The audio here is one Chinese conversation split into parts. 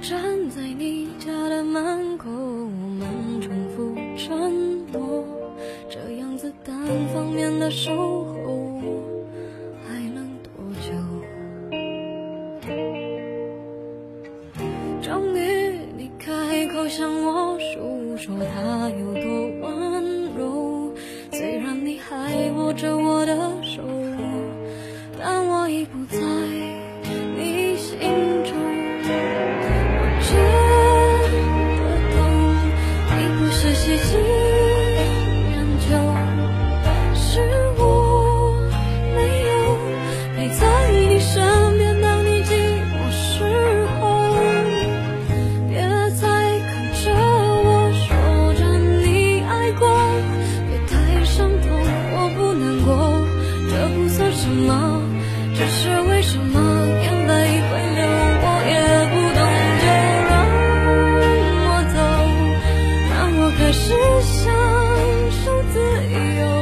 站在你家的门口是享受自由。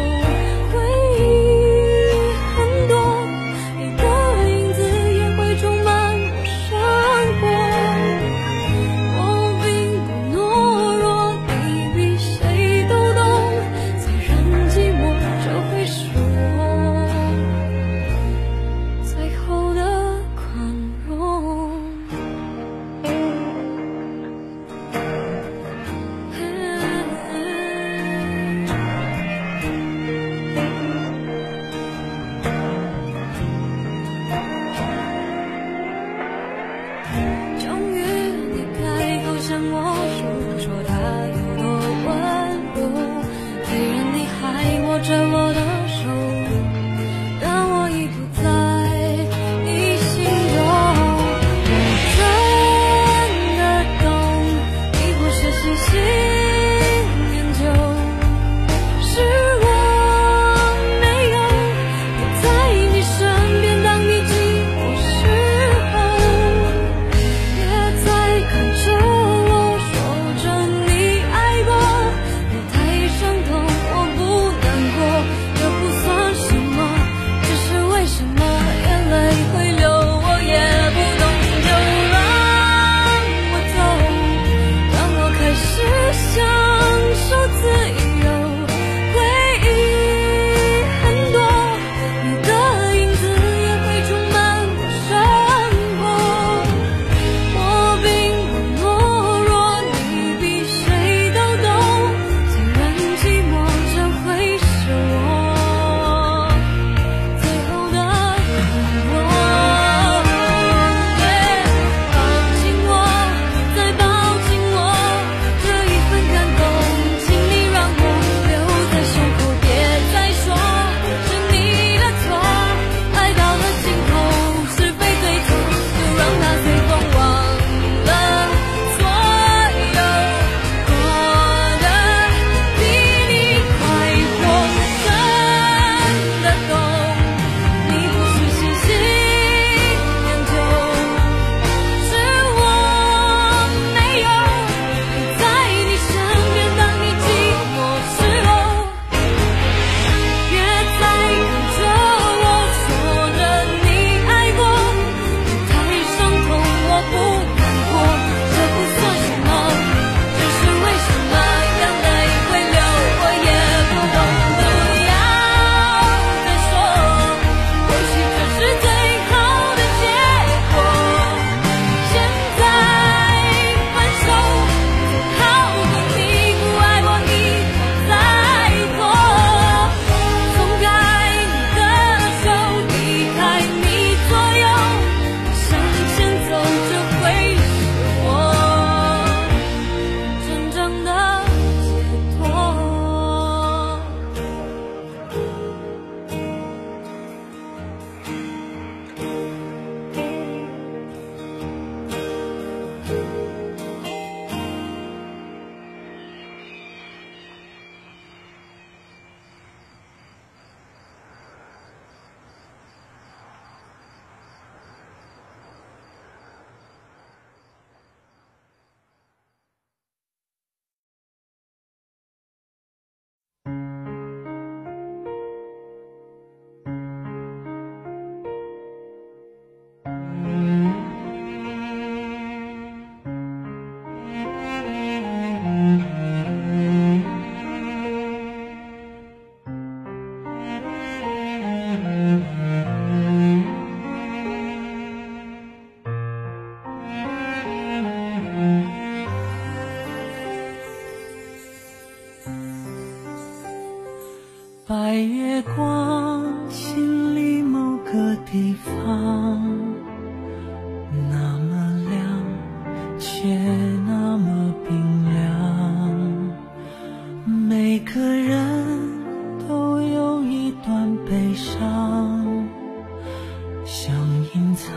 白月光心里某个地方那么亮却那么冰凉每个人都有一段悲伤想隐藏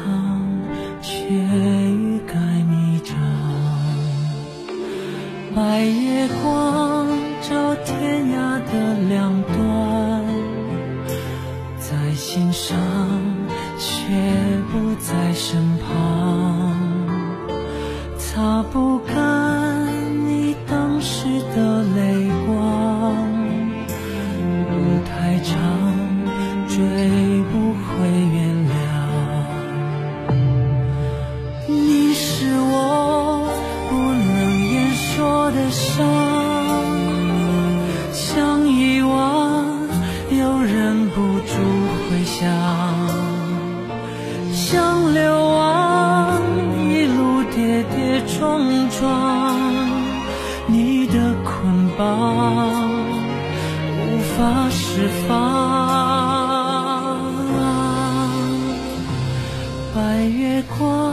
却欲盖弥彰白月光照天涯的两端，在心上，却不在身旁，擦不像流亡一路跌跌撞撞，你的捆绑无法释放。白月光。